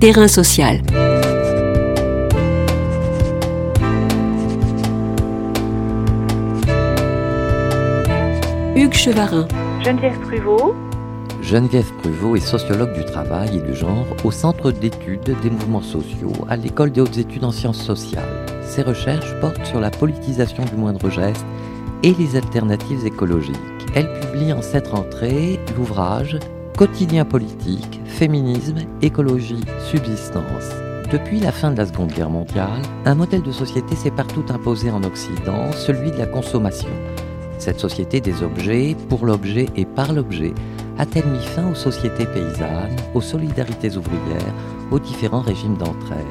Terrain social. Hugues Chevarin. Geneviève Pruvot. Geneviève Pruvot est sociologue du travail et du genre au Centre d'études des mouvements sociaux à l'École des hautes études en sciences sociales. Ses recherches portent sur la politisation du moindre geste et les alternatives écologiques. Elle publie en cette rentrée l'ouvrage Quotidien politique, féminisme, écologie, subsistance. Depuis la fin de la Seconde Guerre mondiale, un modèle de société s'est partout imposé en Occident, celui de la consommation. Cette société des objets, pour l'objet et par l'objet, a-t-elle mis fin aux sociétés paysannes, aux solidarités ouvrières, aux différents régimes d'entraide?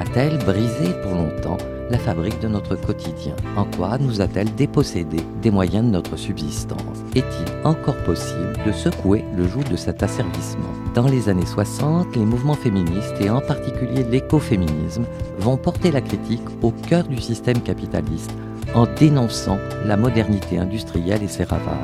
A-t-elle brisé pour longtemps la fabrique de notre quotidien. En quoi nous a-t-elle dépossédé des moyens de notre subsistance? Est-il encore possible de secouer le joug de cet asservissement? Dans les années 60, les mouvements féministes et en particulier l'écoféminisme vont porter la critique au cœur du système capitaliste en dénonçant la modernité industrielle et ses ravages.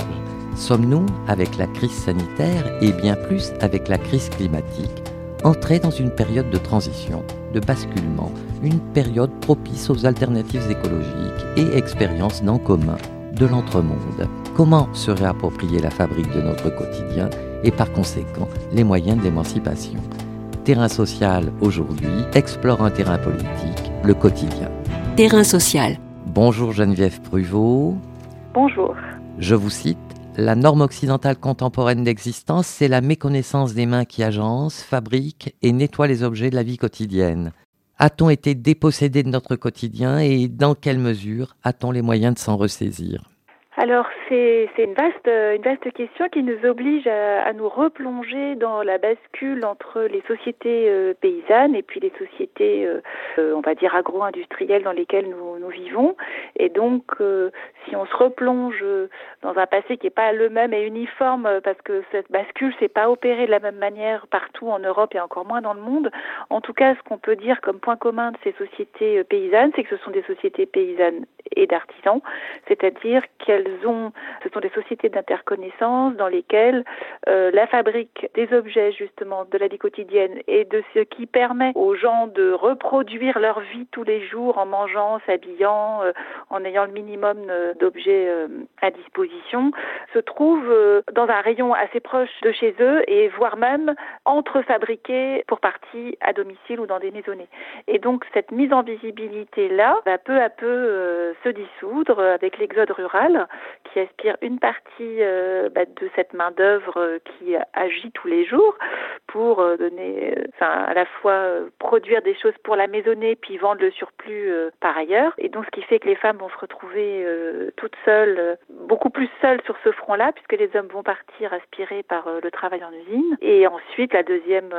Sommes-nous, avec la crise sanitaire et bien plus avec la crise climatique, entrés dans une période de transition, de basculement, une période propice aux alternatives écologiques et expériences d'en commun de l'entremonde Comment se réapproprier la fabrique de notre quotidien et par conséquent les moyens d'émancipation Terrain social aujourd'hui explore un terrain politique, le quotidien. Terrain social Bonjour Geneviève Pruvot. Bonjour. Je vous cite la norme occidentale contemporaine d'existence, c'est la méconnaissance des mains qui agencent, fabriquent et nettoient les objets de la vie quotidienne. A-t-on été dépossédé de notre quotidien et dans quelle mesure a-t-on les moyens de s'en ressaisir? Alors c'est une vaste question qui nous oblige à, nous replonger dans la bascule entre les sociétés euh, paysannes et puis les sociétés euh, euh, on va dire agro-industrielles dans lesquelles nous, vivons. Et donc si on se replonge dans un passé qui n'est pas le même et uniforme parce que cette bascule s'est pas opérée de la même manière partout en Europe et encore moins dans le monde en tout cas ce qu'on peut dire comme point commun de ces sociétés paysannes c'est que ce sont des sociétés paysannes et d'artisans c'est-à-dire qu'elles ce sont des sociétés d'interconnaissance dans lesquelles euh, la fabrique des objets justement de la vie quotidienne et de ce qui permet aux gens de reproduire leur vie tous les jours en mangeant, s'habillant, euh, en ayant le minimum euh, d'objets à disposition, se trouve dans un rayon assez proche de chez eux et voire même entre fabriqués pour partie à domicile ou dans des maisonnées. Et donc cette mise en visibilité là va peu à peu se dissoudre avec l'exode rural qui aspire une partie euh, bah, de cette main d'œuvre euh, qui agit tous les jours pour euh, donner, enfin à la fois produire des choses pour la maisonnée puis vendre le surplus par ailleurs. Et donc ce qui fait que les femmes vont se retrouver toutes seules, beaucoup plus seules sur ce front-là puisque les hommes vont partir aspirés par le travail en usine. Et ensuite la deuxième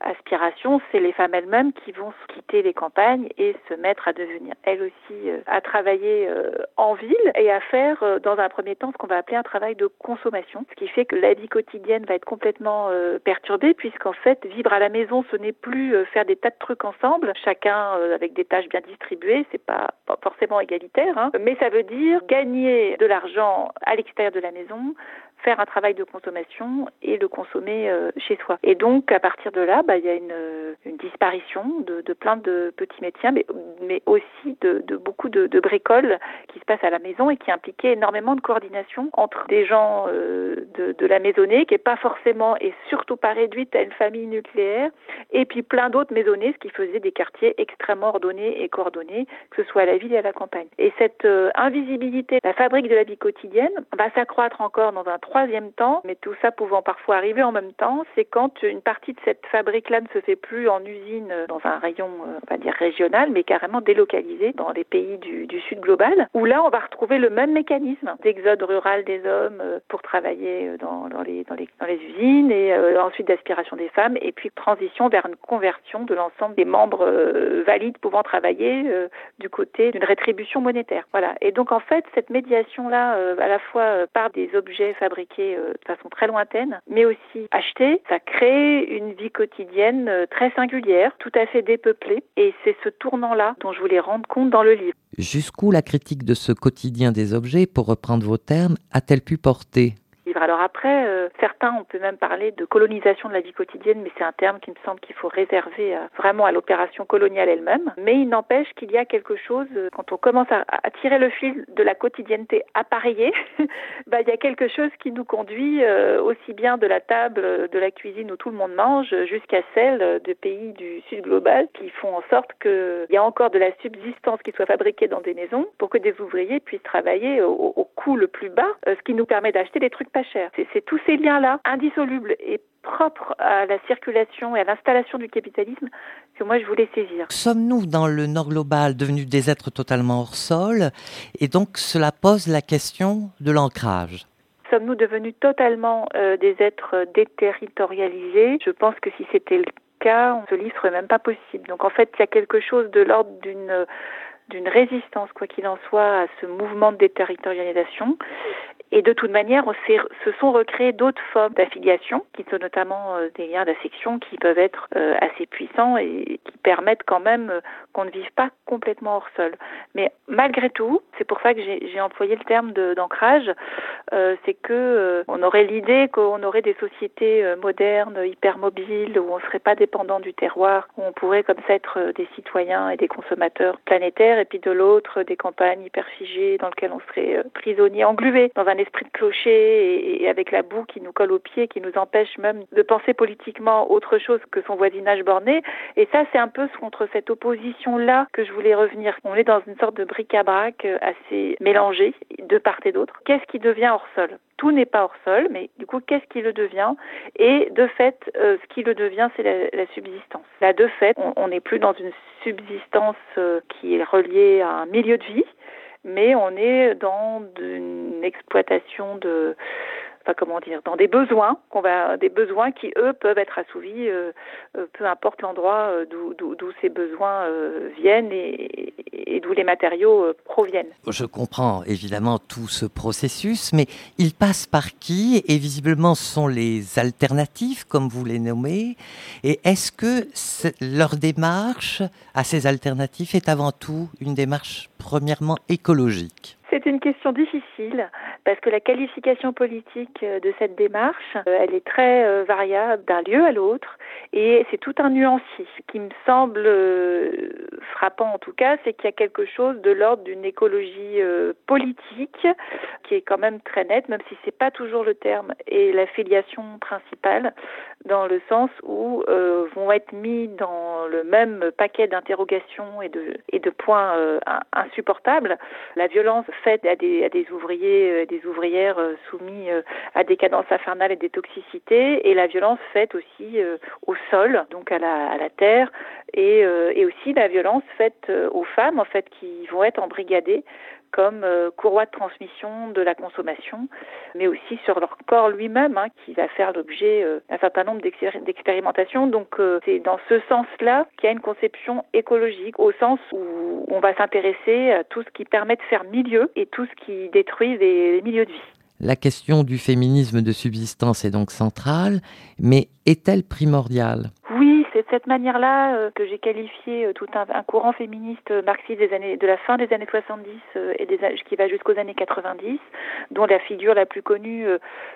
aspiration, c'est les femmes elles-mêmes qui vont quitter les campagnes et se mettre à devenir elles aussi à travailler en ville et à faire dans un premier temps ce qu'on va appeler un travail de consommation, ce qui fait que la vie quotidienne va être complètement euh, perturbée puisqu'en fait vivre à la maison ce n'est plus euh, faire des tas de trucs ensemble, chacun euh, avec des tâches bien distribuées, c'est pas, pas forcément égalitaire, hein. mais ça veut dire gagner de l'argent à l'extérieur de la maison, faire un travail de consommation et le consommer euh, chez soi. Et donc à partir de là, bah, il y a une, une disparition de, plein de petits métiers, mais, aussi de, beaucoup de, de, bricoles qui se passent à la maison et qui impliquaient énormément de coordination entre des gens euh, de, de la maisonnée, qui n'est pas forcément et surtout pas réduite à une famille nucléaire, et puis plein d'autres maisonnées, ce qui faisait des quartiers extrêmement ordonnés et coordonnés, que ce soit à la ville et à la campagne. Et cette euh, invisibilité, la fabrique de la vie quotidienne, va s'accroître encore dans un troisième temps, mais tout ça pouvant parfois arriver en même temps, c'est quand une partie de cette fabrique-là ne se fait plus en usine dans un rayon, euh, on va dire régional, mais carrément délocalisé dans les pays du, du sud global, où là on va retrouver le même mécanisme d'exode rural des hommes euh, pour travailler euh, dans, dans, les, dans, les, dans les usines et ensuite d'aspiration des femmes, et puis transition vers une conversion de l'ensemble des membres valides pouvant travailler du côté d'une rétribution monétaire. Voilà. Et donc en fait, cette médiation-là, à la fois par des objets fabriqués euh, de façon très lointaine, mais aussi acheter, ça crée une vie quotidienne euh, très singulière, tout à fait dépeuplée. Et c'est ce tournant-là dont je voulais rendre compte dans le livre. Jusqu'où la critique de ce quotidien des objets, pour reprendre vos termes, a-t-elle pu porter? Alors après, euh, certains, on peut même parler de colonisation de la vie quotidienne, mais c'est un terme qui me semble qu'il faut réserver vraiment à l'opération coloniale elle-même. Mais il n'empêche qu'il y a quelque chose, euh, quand on commence à, tirer le fil de la quotidienneté appareillée, bah, il y a quelque chose qui nous conduit euh, aussi bien de la table de la cuisine où tout le monde mange jusqu'à celle de pays du sud global qui font en sorte qu'il y a encore de la subsistance qui soit fabriquée dans des maisons pour que des ouvriers puissent travailler au, au coût le plus bas, ce qui nous permet d'acheter des trucs C'est tous ces liens-là, indissolubles et propres à la circulation et à l'installation du capitalisme que moi je voulais saisir. Sommes-nous dans le nord global devenus des êtres totalement hors sol Et donc cela pose la question de l'ancrage? Sommes-nous devenus totalement euh, des êtres déterritorialisés? Je pense que si c'était le cas, ce livre serait même pas possible. Donc en fait, il y a quelque chose de l'ordre d'une d'une résistance, quoi qu'il en soit, à ce mouvement de déterritorialisation et de toute manière, se sont recréées d'autres formes d'affiliation, qui sont notamment euh, des liens d'affection qui peuvent être euh, assez puissants et qui permettent quand même euh, qu'on ne vive pas complètement hors sol. Mais malgré tout, c'est pour ça que j'ai employé le terme d'ancrage, c'est que on aurait l'idée qu'on aurait des sociétés modernes, hyper mobiles, où on ne serait pas dépendant du terroir, où on pourrait comme ça être des citoyens et des consommateurs planétaires, et puis de l'autre des campagnes hyper figées dans lesquelles on serait prisonnier, englué dans un esprit de clocher et, avec la boue qui nous colle aux pieds, qui nous empêche même de penser politiquement autre chose que son voisinage borné. Et ça, c'est un peu contre cette opposition-là que je voulais revenir. On est dans une sorte de bric-à-brac euh, assez mélangé de part et d'autre. Qu'est-ce qui devient hors sol? Tout n'est pas hors sol, mais du coup, qu'est-ce qui le devient? Et de fait, euh, ce qui le devient, c'est la, subsistance. Là, de fait, on n'est plus dans une subsistance euh, qui est reliée à un milieu de vie, mais on est dans une exploitation de comment dire, dans des besoins qu'on va, des besoins qui eux peuvent être assouvis, euh, euh, peu importe l'endroit euh, d'où ces besoins viennent et, et d'où les matériaux proviennent. Je comprends évidemment tout ce processus, mais il passe par qui? Et visiblement, ce sont les alternatives, comme vous les nommez. Et est-ce que leur démarche à ces alternatives est avant tout une démarche premièrement écologique? C'est une question difficile parce que la qualification politique euh, de cette démarche, euh, elle est très euh, variable d'un lieu à l'autre et c'est tout un nuancier. Ce qui me semble frappant en tout cas, c'est qu'il y a quelque chose de l'ordre d'une écologie politique qui est quand même très nette, même si c'est pas toujours le terme et l'affiliation principale, dans le sens où vont être mis dans le même paquet d'interrogations et de, et de points insupportables la violence à des, à des ouvriers, euh, des ouvrières euh, soumis euh, à des cadences infernales et des toxicités, et la violence faite aussi au sol, donc à la, à la terre, et, et aussi la violence faite aux femmes, en fait, qui vont être embrigadées comme euh, courroie de transmission de la consommation, mais aussi sur leur corps lui-même, hein, qui va faire l'objet euh, d'un certain nombre d'expérimentations. Donc euh, c'est dans ce sens-là qu'il y a une conception écologique, au sens où on va s'intéresser à tout ce qui permet de faire milieu et tout ce qui détruit les milieux de vie. La question du féminisme de subsistance est donc centrale, mais est-elle primordiale? C'est de cette manière-là euh, que j'ai qualifié euh, tout un, courant féministe marxiste des années, de la fin des années 70 euh, et des, qui va jusqu'aux années 90, dont la figure la plus connue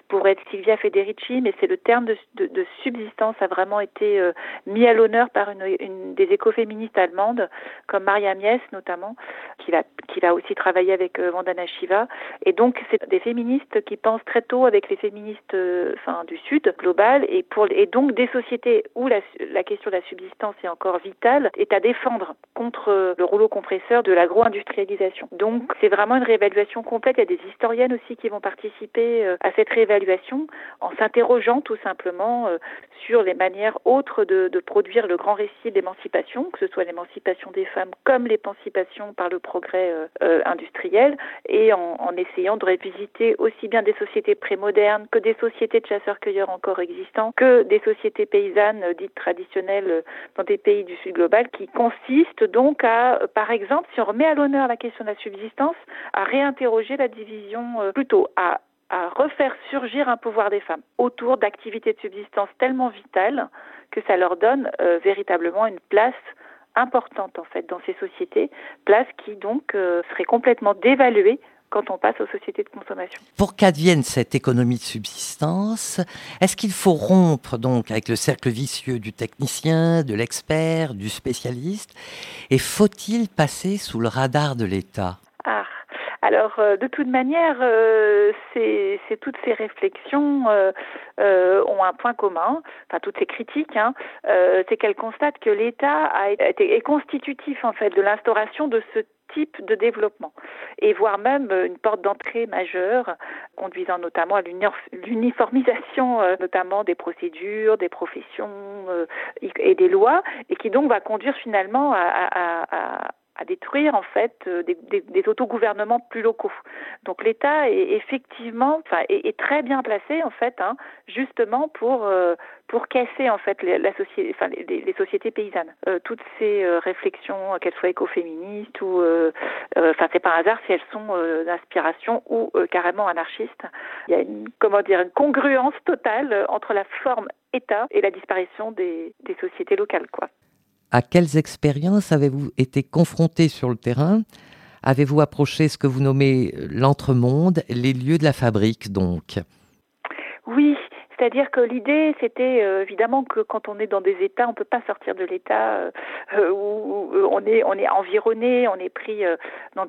pourrait être Silvia Federici, mais c'est le terme de, de, subsistance a vraiment été mis à l'honneur par une, des écoféministes allemandes, comme Maria Mies notamment, qui va, qui va aussi travailler avec Vandana Shiva. Et donc, c'est des féministes qui pensent très tôt avec les féministes enfin, du Sud global et, pour, et donc des sociétés où la, la question de la subsistance est encore vitale, est à défendre contre le rouleau compresseur de l'agro-industrialisation. Donc c'est vraiment une réévaluation complète. Il y a des historiennes aussi qui vont participer euh, à cette réévaluation en s'interrogeant tout simplement euh, sur les manières autres de, produire le grand récit d'émancipation, que ce soit l'émancipation des femmes comme l'émancipation par le progrès euh, industriel, et en, en essayant de revisiter aussi bien des sociétés prémodernes que des sociétés de chasseurs-cueilleurs encore existants, que des sociétés paysannes dites traditionnelles euh, dans des pays du Sud global qui consiste donc à, euh, par exemple, si on remet à l'honneur la question de la subsistance, à réinterroger la division, euh, plutôt à à refaire surgir un pouvoir des femmes autour d'activités de subsistance tellement vitales que ça leur donne véritablement une place importante en fait dans ces sociétés, place qui donc serait complètement dévaluée quand on passe aux sociétés de consommation. Pour qu'advienne cette économie de subsistance, est-ce qu'il faut rompre donc avec le cercle vicieux du technicien, de l'expert, du spécialiste? Et faut-il passer sous le radar de l'État? Ah. Alors, euh, de toute manière, euh, c'est toutes ces réflexions euh, ont un point commun, enfin toutes ces critiques, hein, c'est qu'elles constatent que l'État est constitutif en fait de l'instauration de ce type de développement. Et voire même une porte d'entrée majeure conduisant notamment à l'uniformisation notamment des procédures, des professions et des lois et qui donc va conduire finalement à à détruire en fait euh, des, des, des autogouvernements plus locaux. Donc l'État est effectivement, enfin, est, très bien placé en fait, hein, justement pour euh, pour casser en fait les, la société, enfin, les, les, sociétés paysannes. Euh, toutes ces réflexions, qu'elles soient écoféministes ou, enfin c'est pas un hasard si elles sont d'inspiration ou carrément anarchistes. Il y a une comment dire une congruence totale entre la forme État et la disparition des, des sociétés locales, quoi. À quelles expériences avez-vous été confronté sur le terrain? Avez-vous approché ce que vous nommez l'entremonde, les lieux de la fabrique donc? Oui, c'est-à-dire que l'idée, c'était euh, évidemment que quand on est dans des États, on ne peut pas sortir de l'État euh, euh, où, on est on est environné, on est pris dans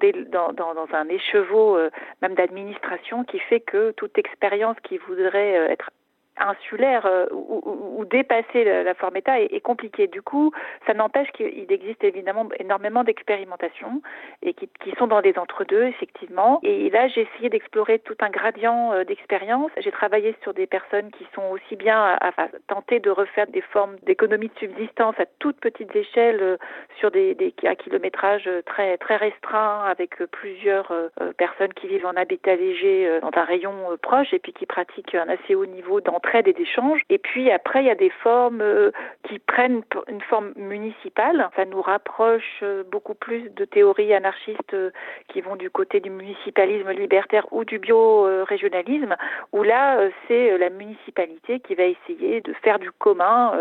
un écheveau même d'administration qui fait que toute expérience qui voudrait être insulaire euh, ou, ou, dépasser la, forme État est, est, compliqué. Du coup, ça n'empêche qu'il existe évidemment énormément d'expérimentations et qui, qui, sont dans des entre-deux, effectivement. Et là, j'ai essayé d'explorer tout un gradient euh, d'expérience. J'ai travaillé sur des personnes qui sont aussi bien à, à tenter de refaire des formes d'économie de subsistance à toutes petites échelles euh, sur des, des à kilométrage très très restreint avec plusieurs personnes qui vivent en habitat léger dans un rayon proche et puis qui pratiquent un assez haut niveau dans d'entraide et d'échange. Et puis après, il y a des formes euh, qui prennent une forme municipale. Ça nous rapproche euh, beaucoup plus de théories anarchistes euh, qui vont du côté du municipalisme libertaire ou du bio-régionalisme, où là, c'est la municipalité qui va essayer de faire du commun,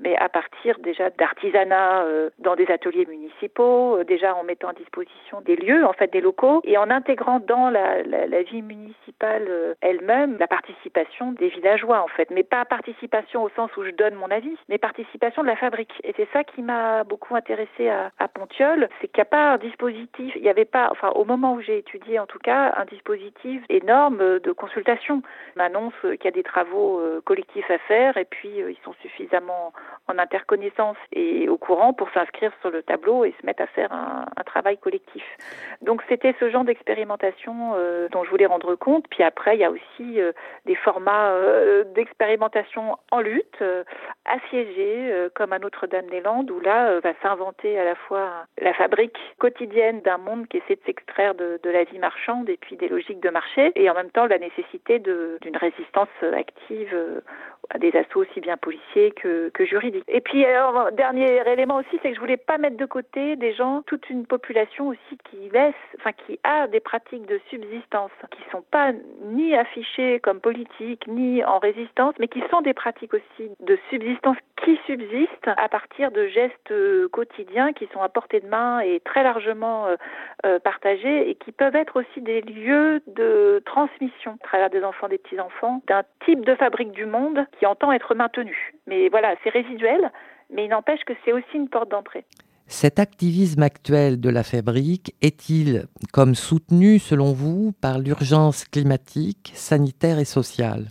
mais à partir déjà d'artisanat dans des ateliers municipaux, déjà en mettant à disposition des lieux, en fait des locaux, et en intégrant dans la, vie municipale elle-même la participation des villageois en fait, mais pas participation au sens où je donne mon avis, mais participation de la fabrique. Et c'est ça qui m'a beaucoup intéressé à, à c'est qu'il n'y a pas un dispositif, il n'y avait pas, enfin au moment où j'ai étudié en tout cas, un dispositif énorme de consultation. On annonce qu'il y a des travaux euh, collectifs à faire et puis euh, ils sont suffisamment en interconnaissance et au courant pour s'inscrire sur le tableau et se mettre à faire un, travail collectif. Donc c'était ce genre d'expérimentation euh, dont je voulais rendre compte. Puis après, il y a aussi des formats d'expérimentation en lutte, euh, assiégée, euh, comme à Notre-Dame-des-Landes, où là euh, va s'inventer à la fois la fabrique quotidienne d'un monde qui essaie de s'extraire de, la vie marchande et puis des logiques de marché, et en même temps la nécessité d'une résistance active à des assauts aussi bien policiers que, que juridiques. Et puis, dernier élément aussi, c'est que je voulais pas mettre de côté des gens, toute une population aussi qui laisse, enfin qui a des pratiques de subsistance, qui sont pas ni affichées comme politiques, ni en résistance, mais qui sont des pratiques aussi de subsistance qui subsistent à partir de gestes euh, quotidiens qui sont à portée de main et très largement euh, euh, partagés et qui peuvent être aussi des lieux de transmission à travers des enfants, des petits-enfants, d'un type de fabrique du monde qui entend être maintenu. Mais voilà, c'est résiduel, mais il n'empêche que c'est aussi une porte d'entrée. Cet activisme actuel de la fabrique est-il comme soutenu, selon vous, par l'urgence climatique, sanitaire et sociale?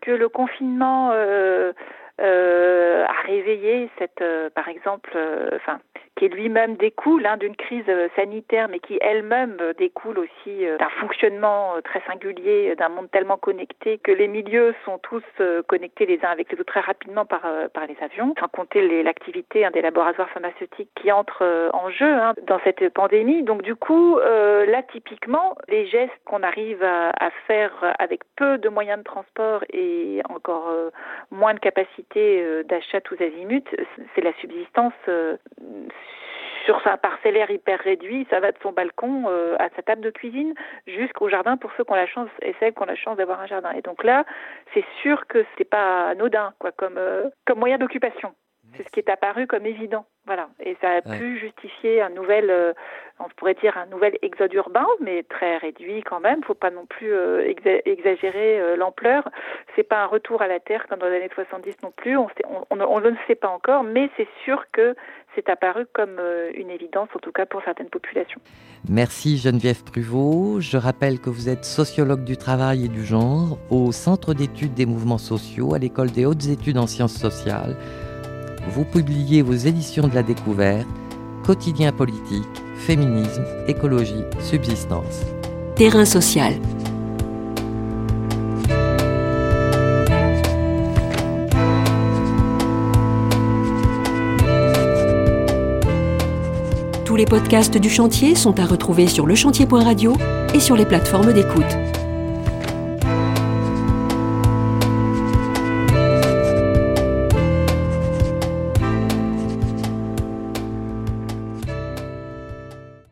Que le confinement euh, euh, a réveillé cette, euh, par exemple, euh, enfin, qui lui-même découle hein, d'une crise euh, sanitaire, mais qui elle-même euh, découle aussi d'un fonctionnement très singulier, d'un monde tellement connecté que les milieux sont tous connectés les uns avec les autres très rapidement par, par les avions, sans compter l'activité hein, des laboratoires pharmaceutiques qui entrent en jeu hein, dans cette pandémie. Donc du coup, euh, là typiquement, les gestes qu'on arrive à, à, faire avec peu de moyens de transport et encore moins de capacité euh, d'achat tous azimuts, c'est la subsistance sur sa parcellaire hyper réduit, ça va de son balcon euh, à sa table de cuisine jusqu'au jardin pour ceux qui ont la chance et celles qui ont la chance d'avoir un jardin. Et donc là, c'est sûr que c'est pas anodin quoi euh, comme moyen d'occupation. C'est ce qui est apparu comme évident. Voilà. Et ça a pu justifier un nouvel, euh, on pourrait dire un nouvel exode urbain, mais très réduit quand même. Faut pas non plus euh, exagérer euh, l'ampleur. C'est pas un retour à la terre comme dans les années 70 non plus. On, on, on, ne sait pas encore, mais c'est sûr que c'est apparu comme une évidence, en tout cas pour certaines populations. Merci Geneviève Pruvot. Je rappelle que vous êtes sociologue du travail et du genre au Centre d'études des mouvements sociaux à l'École des hautes études en sciences sociales vous publiez vos éditions de la découverte, Quotidien politique, féminisme, écologie, subsistance. Terrain social. Tous les podcasts du chantier sont à retrouver sur lechantier.radio et sur les plateformes d'écoute.